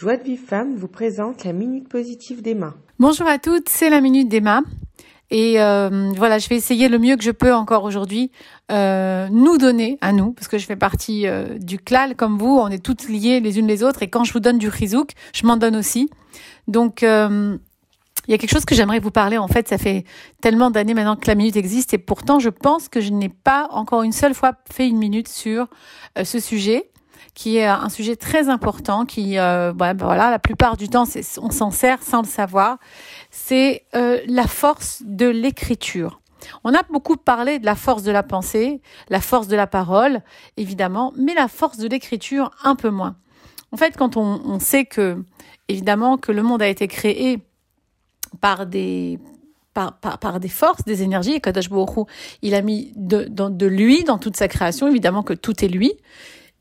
Joie de Vive Femme vous présente la Minute Positive d'Emma. Bonjour à toutes, c'est la Minute d'Emma. Et euh, voilà, je vais essayer le mieux que je peux encore aujourd'hui euh, nous donner à nous, parce que je fais partie euh, du CLAL comme vous, on est toutes liées les unes les autres, et quand je vous donne du rizouk, je m'en donne aussi. Donc euh, il y a quelque chose que j'aimerais vous parler. En fait, ça fait tellement d'années maintenant que la minute existe, et pourtant je pense que je n'ai pas encore une seule fois fait une minute sur euh, ce sujet qui est un sujet très important, qui, euh, bah, voilà, la plupart du temps, on s'en sert sans le savoir. C'est euh, la force de l'écriture. On a beaucoup parlé de la force de la pensée, la force de la parole, évidemment, mais la force de l'écriture un peu moins. En fait, quand on, sait que, évidemment, que le monde a été créé par des par, par, des forces, des énergies. Et Kadosh Baruch il a mis de, de, de lui dans toute sa création. Évidemment que tout est lui.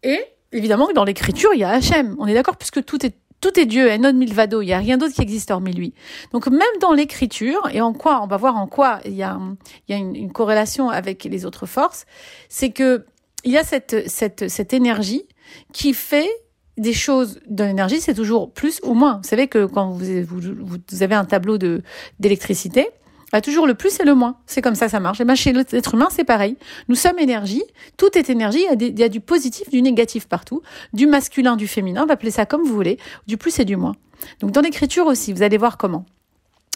Et évidemment, dans l'écriture, il y a Hachem. On est d'accord puisque tout est tout est Dieu, non milvado, il n'y a rien d'autre qui existe hormis lui. Donc même dans l'écriture, et en quoi, on va voir en quoi il y a, il y a une, une corrélation avec les autres forces, c'est que il y a cette, cette, cette énergie qui fait des choses de l'énergie, c'est toujours plus ou moins. Vous savez que quand vous, vous, vous avez un tableau de d'électricité, a toujours le plus et le moins. C'est comme ça, ça marche. Et bien, chez l'être humain, c'est pareil. Nous sommes énergie. Tout est énergie. Il y, a il y, a du positif, du négatif partout. Du masculin, du féminin. On va appeler ça comme vous voulez. Du plus et du moins. Donc, dans l'écriture aussi, vous allez voir comment.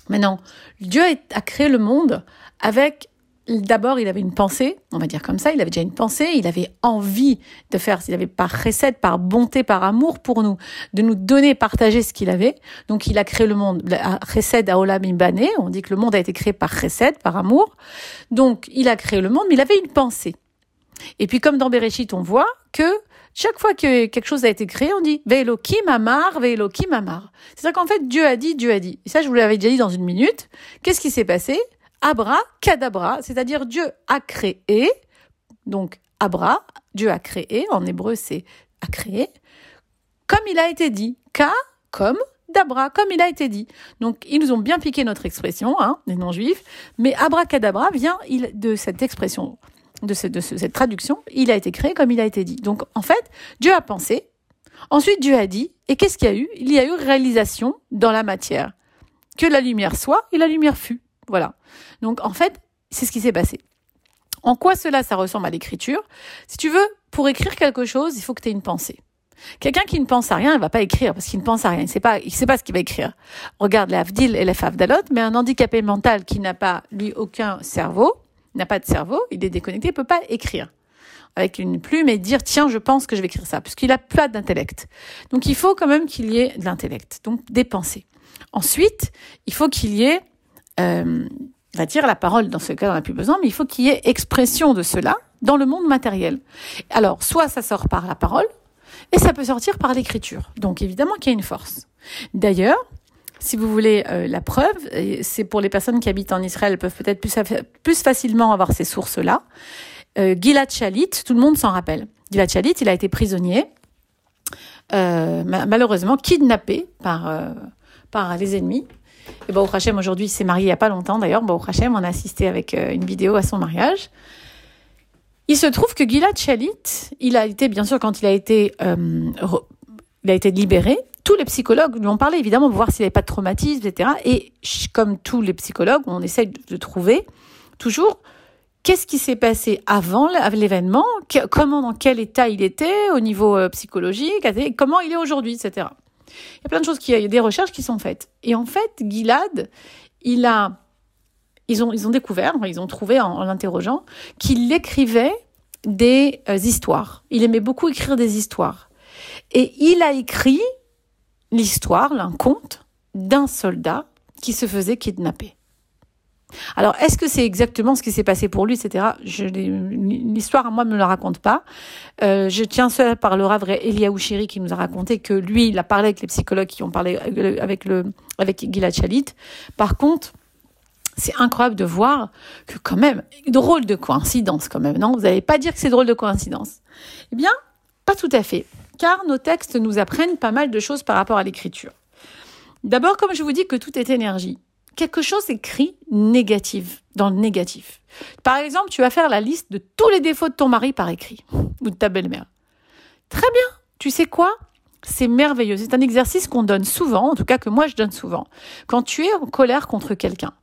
Maintenant, Dieu a créé le monde avec D'abord, il avait une pensée, on va dire comme ça, il avait déjà une pensée, il avait envie de faire, il avait par recette, par bonté, par amour pour nous, de nous donner, partager ce qu'il avait. Donc, il a créé le monde, recette à Olam Imbane, on dit que le monde a été créé par recette, par amour. Donc, il a créé le monde, mais il avait une pensée. Et puis, comme dans Bereshit, on voit que chaque fois que quelque chose a été créé, on dit Ve'elokim amar, Ve'elokim amar. C'est-à-dire qu'en fait, Dieu a dit, Dieu a dit. Et ça, je vous l'avais déjà dit dans une minute. Qu'est-ce qui s'est passé? Abra kadabra, c'est-à-dire Dieu a créé, donc Abra, Dieu a créé, en hébreu c'est a créé, comme il a été dit, ka comme d'abra, comme il a été dit. Donc ils nous ont bien piqué notre expression, hein, les non-juifs, mais abracadabra vient de cette expression, de, de cette traduction, il a été créé comme il a été dit. Donc en fait, Dieu a pensé, ensuite Dieu a dit, et qu'est-ce qu'il y a eu? Il y a eu réalisation dans la matière. Que la lumière soit et la lumière fut. Voilà. Donc en fait, c'est ce qui s'est passé. En quoi cela, ça ressemble à l'écriture? Si tu veux, pour écrire quelque chose, il faut que tu aies une pensée. Quelqu'un qui ne pense à rien, il va pas écrire parce qu'il ne pense à rien. Il sait pas, il sait pas ce qu'il va écrire. Regarde les Avdil et Favdalot, mais un handicapé mental qui n'a pas, lui, aucun cerveau, n'a pas de cerveau, il est déconnecté, il peut pas écrire avec une plume et dire tiens, je pense que je vais écrire ça, puisqu'il a pas d'intellect. Donc il faut quand même qu'il y ait de l'intellect, donc des pensées. Ensuite, il faut qu'il y ait euh, va dire la parole, dans ce cas, on n'a plus besoin, mais il faut qu'il y ait expression de cela dans le monde matériel. Alors, soit ça sort par la parole, et ça peut sortir par l'écriture. Donc, évidemment qu'il y a une force. D'ailleurs, si vous voulez euh, la preuve, c'est pour les personnes qui habitent en Israël, peuvent peut-être plus, plus facilement avoir ces sources-là. Euh, Gilad Shalit, tout le monde s'en rappelle. Gilad Shalit, il a été prisonnier, euh, malheureusement kidnappé par, par les ennemis. Et Baruch Hashem, aujourd'hui, il s'est marié il n'y a pas longtemps d'ailleurs. Baruch Hashem, on a assisté avec euh, une vidéo à son mariage. Il se trouve que Gilad Shalit, il a été, bien sûr, quand il a été, euh, il a été libéré, tous les psychologues lui ont parlé, évidemment, pour voir s'il n'avait pas de traumatisme, etc. Et comme tous les psychologues, on essaye de trouver toujours qu'est-ce qui s'est passé avant l'événement, comment, dans quel état il était au niveau euh, psychologique, comment il est aujourd'hui, etc. Il y a plein de choses, qui, il y a des recherches qui sont faites. Et en fait, Gilad, il a, ils ont, ils ont découvert, ils ont trouvé en, l'interrogeant, qu'il écrivait des euh, histoires. Il aimait beaucoup écrire des histoires. Et il a écrit l'histoire, un conte d'un soldat qui se faisait kidnapper. Alors, est-ce que c'est exactement ce qui s'est passé pour lui, etc. L'histoire, à moi, ne me la raconte pas. Euh, je tiens ça par le Rav Eliaou Chéri qui nous a raconté que lui, il a parlé avec les psychologues qui ont parlé avec le avec Gilad Shalit. Par contre, c'est incroyable de voir que quand même, drôle de coïncidence quand même, non? Vous n'allez pas dire que c'est drôle de coïncidence Eh bien, pas tout à fait, car nos textes nous apprennent pas mal de choses par rapport à l'écriture. D'abord, comme je vous dis que tout est énergie, quelque chose écrit négatif, dans le négatif. Par exemple, tu vas faire la liste de tous les défauts de ton mari par écrit, ou de ta belle-mère. Très bien. Tu sais quoi? C'est merveilleux. C'est un exercice qu'on donne souvent, en tout cas que moi je donne souvent. Quand tu es en colère contre quelqu'un,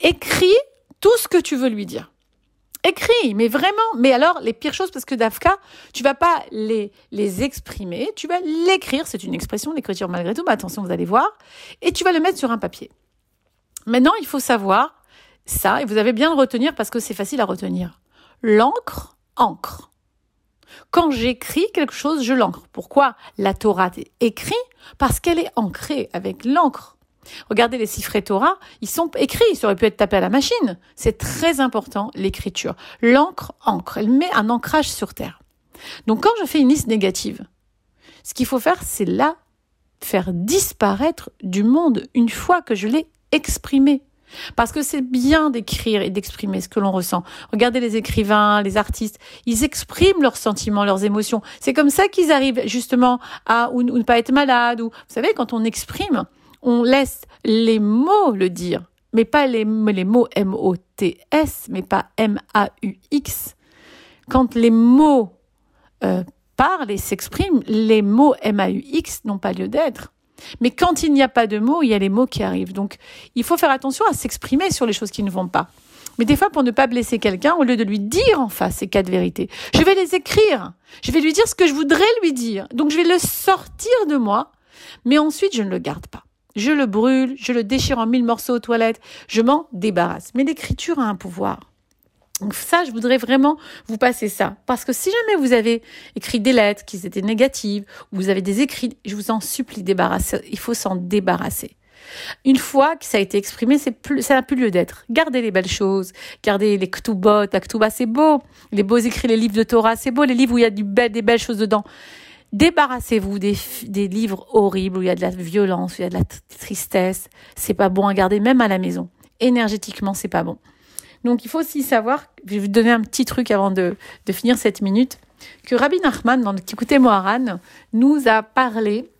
écris tout ce que tu veux lui dire. Écris, mais vraiment. Mais alors, les pires choses, parce que Dafka, tu vas pas les, les exprimer, tu vas l'écrire. C'est une expression, l'écriture malgré tout, mais attention, vous allez voir. Et tu vas le mettre sur un papier. Maintenant, il faut savoir ça, et vous avez bien le retenir parce que c'est facile à retenir. L'encre, encre. Quand j'écris quelque chose, je l'encre. Pourquoi la Torah est écrite? Parce qu'elle est ancrée avec l'encre. Regardez les siffrés Torah, ils sont écrits, ça aurait pu être tapé à la machine. C'est très important, l'écriture. L'encre, encre, elle met un ancrage sur terre. Donc quand je fais une liste négative, ce qu'il faut faire, c'est la faire disparaître du monde une fois que je l'ai exprimée. Parce que c'est bien d'écrire et d'exprimer ce que l'on ressent. Regardez les écrivains, les artistes, ils expriment leurs sentiments, leurs émotions. C'est comme ça qu'ils arrivent justement à ou, ne pas être malades. Ou vous savez, quand on exprime, on laisse les mots le dire, mais pas les, les mots M-O-T-S, mais pas M-A-U-X. Quand les mots euh, parlent et s'expriment, les mots M-A-U-X n'ont pas lieu d'être. Mais quand il n'y a pas de mots, il y a les mots qui arrivent. Donc, il faut faire attention à s'exprimer sur les choses qui ne vont pas. Mais des fois, pour ne pas blesser quelqu'un, au lieu de lui dire en face ces quatre vérités, je vais les écrire. Je vais lui dire ce que je voudrais lui dire. Donc, je vais le sortir de moi, mais ensuite, je ne le garde pas. Je le brûle, je le déchire en mille morceaux aux toilettes, je m'en débarrasse. Mais l'écriture a un pouvoir. Donc ça, je voudrais vraiment vous passer ça. Parce que si jamais vous avez écrit des lettres qui étaient négatives, ou vous avez des écrits, je vous en supplie, débarrasser. Il faut s'en débarrasser. Une fois que ça a été exprimé, c'est plus, ça n'a plus lieu d'être. Gardez les belles choses, gardez les ktubot, la ktuba, c'est beau. Les beaux écrits, les livres de Torah, c'est beau. Les livres où il y a des belles choses dedans. Débarrassez-vous des, des livres horribles où il y a de la violence, où il y a de la tristesse. C'est pas bon à garder, même à la maison. Énergétiquement, c'est pas bon. Donc, il faut aussi savoir, je vais vous donner un petit truc avant de, finir cette minute, que Rabbi Nachman, dans le Tikkuté Moharan, nous a parlé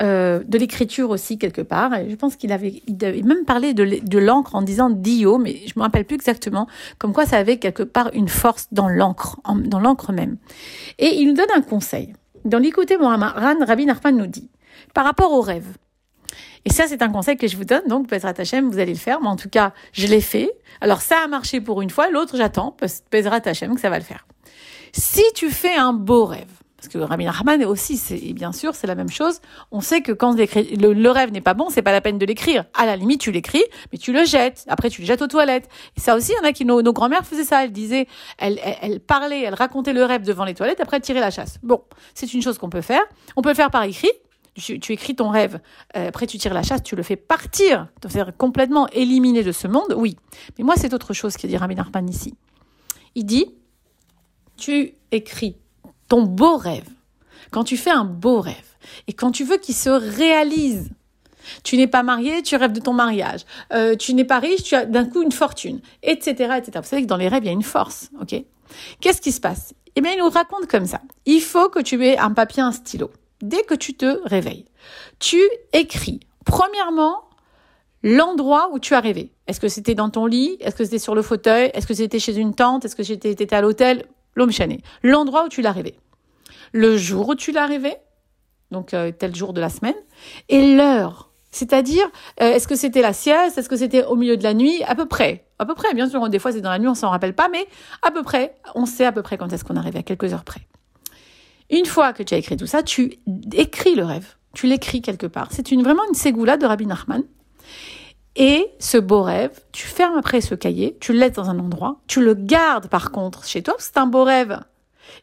euh, de l'écriture aussi quelque part. Je pense qu'il avait, même parlé de, l'encre en disant dio, mais je me rappelle plus exactement. Comme quoi, ça avait quelque part une force dans l'encre, dans l'encre même. Et il nous donne un conseil. Dans l'écouter Moharan, Rabbi Nachman nous dit, par rapport aux rêves. Et ça, c'est un conseil que je vous donne. Donc, Bezrat Hashem, vous allez le faire. Mais en tout cas, je l'ai fait. Alors, ça a marché pour une fois. L'autre, j'attends. Bezrat Hashem, que ça va le faire. Si tu fais un beau rêve, parce que Rabbi Nachman aussi, bien sûr, c'est la même chose. On sait que quand le, rêve n'est pas bon, c'est pas la peine de l'écrire. À la limite, tu l'écris, mais tu le jettes. Après, tu le jettes aux toilettes. Et ça aussi, il y en a qui, nos, nos grand-mères faisaient ça. Elles disaient, elles, elles, parlaient, elles racontaient le rêve devant les toilettes, après elles tiraient la chasse. Bon, c'est une chose qu'on peut faire. On peut le faire par écrit. Tu, écris ton rêve, euh, après tu tires la chasse, tu le fais partir, te faire complètement éliminer de ce monde, oui. Mais moi, c'est autre chose qui dit Rabbi Nachman ici. Il dit, tu écris ton beau rêve, quand tu fais un beau rêve et quand tu veux qu'il se réalise, tu n'es pas marié, tu rêves de ton mariage. Euh, tu n'es pas riche, tu as d'un coup une fortune, etc., etc. Vous savez que dans les rêves, il y a une force, ok? Qu'est-ce qui se passe? Eh bien, il nous raconte comme ça. Il faut que tu aies un papier, un stylo. Dès que tu te réveilles, tu écris. Premièrement, l'endroit où tu as rêvé. Est-ce que c'était dans ton lit? Est-ce que c'était sur le fauteuil? Est-ce que c'était chez une tante? Est-ce que c'était à l'hôtel? L'homme chané. L'endroit où tu l'as rêvé le jour où tu l'as rêvé, donc euh, tel jour de la semaine, et l'heure. C'est-à-dire, euh, est-ce que c'était la sieste, est-ce que c'était au milieu de la nuit, à peu près. À peu près, bien sûr, des fois c'est dans la nuit, on s'en rappelle pas, mais à peu près, on sait à peu près quand est-ce qu'on arrive, à quelques heures près. Une fois que tu as écrit tout ça, tu écris le rêve. Tu l'écris quelque part. C'est une, vraiment une ségoula de Rabbi Nachman. Et ce beau rêve, tu fermes après ce cahier, tu le laisses dans un endroit, tu le gardes par contre chez toi, c'est un beau rêve.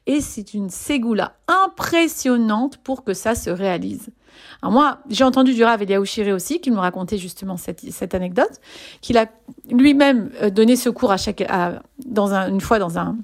Et c'est une ségoula impressionnante pour que ça se réalise. Alors moi, j'ai entendu du Rav Eliaou aussi, qui nous racontait justement cette, cette anecdote, qu'il a lui-même euh, donné secours à chaque, à, dans un, une fois dans un,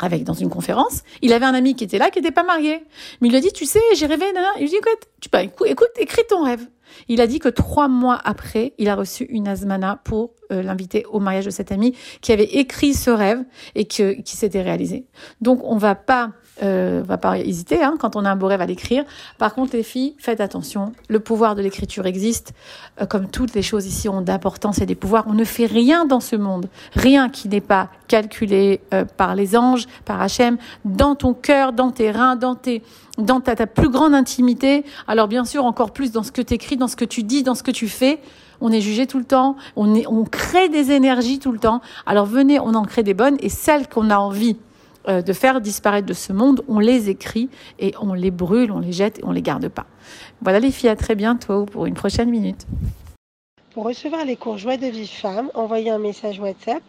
avec dans une conférence, il avait un ami qui était là, qui n'était pas marié. Mais il lui a dit, tu sais, j'ai rêvé, nana. Il lui dit, écoute, tu peux, écoute, écris ton rêve. Il a dit que trois mois après, il a reçu une azmana pour euh, l'inviter au mariage de cet ami qui avait écrit ce rêve et que, qui s'était réalisé. Donc, on va pas euh, va pas hésiter hein, quand on a un beau rêve à l'écrire. Par contre, les filles, faites attention. Le pouvoir de l'écriture existe. Euh, comme toutes les choses ici ont d'importance et des pouvoirs, on ne fait rien dans ce monde, rien qui n'est pas calculé euh, par les anges, par Hachem, dans ton cœur, dans tes reins, dans tes dans ta, ta plus grande intimité. Alors bien sûr, encore plus dans ce que tu écris, dans ce que tu dis, dans ce que tu fais. On est jugé tout le temps, on, est, on crée des énergies tout le temps. Alors venez, on en crée des bonnes et celles qu'on a envie de faire disparaître de ce monde, on les écrit et on les brûle, on les jette et on les garde pas. Voilà les filles, à très bientôt pour une prochaine minute. Pour recevoir les cours Joie de vie femme, envoyez un message WhatsApp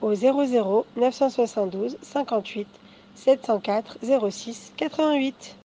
au 00 972 58 704 06 88.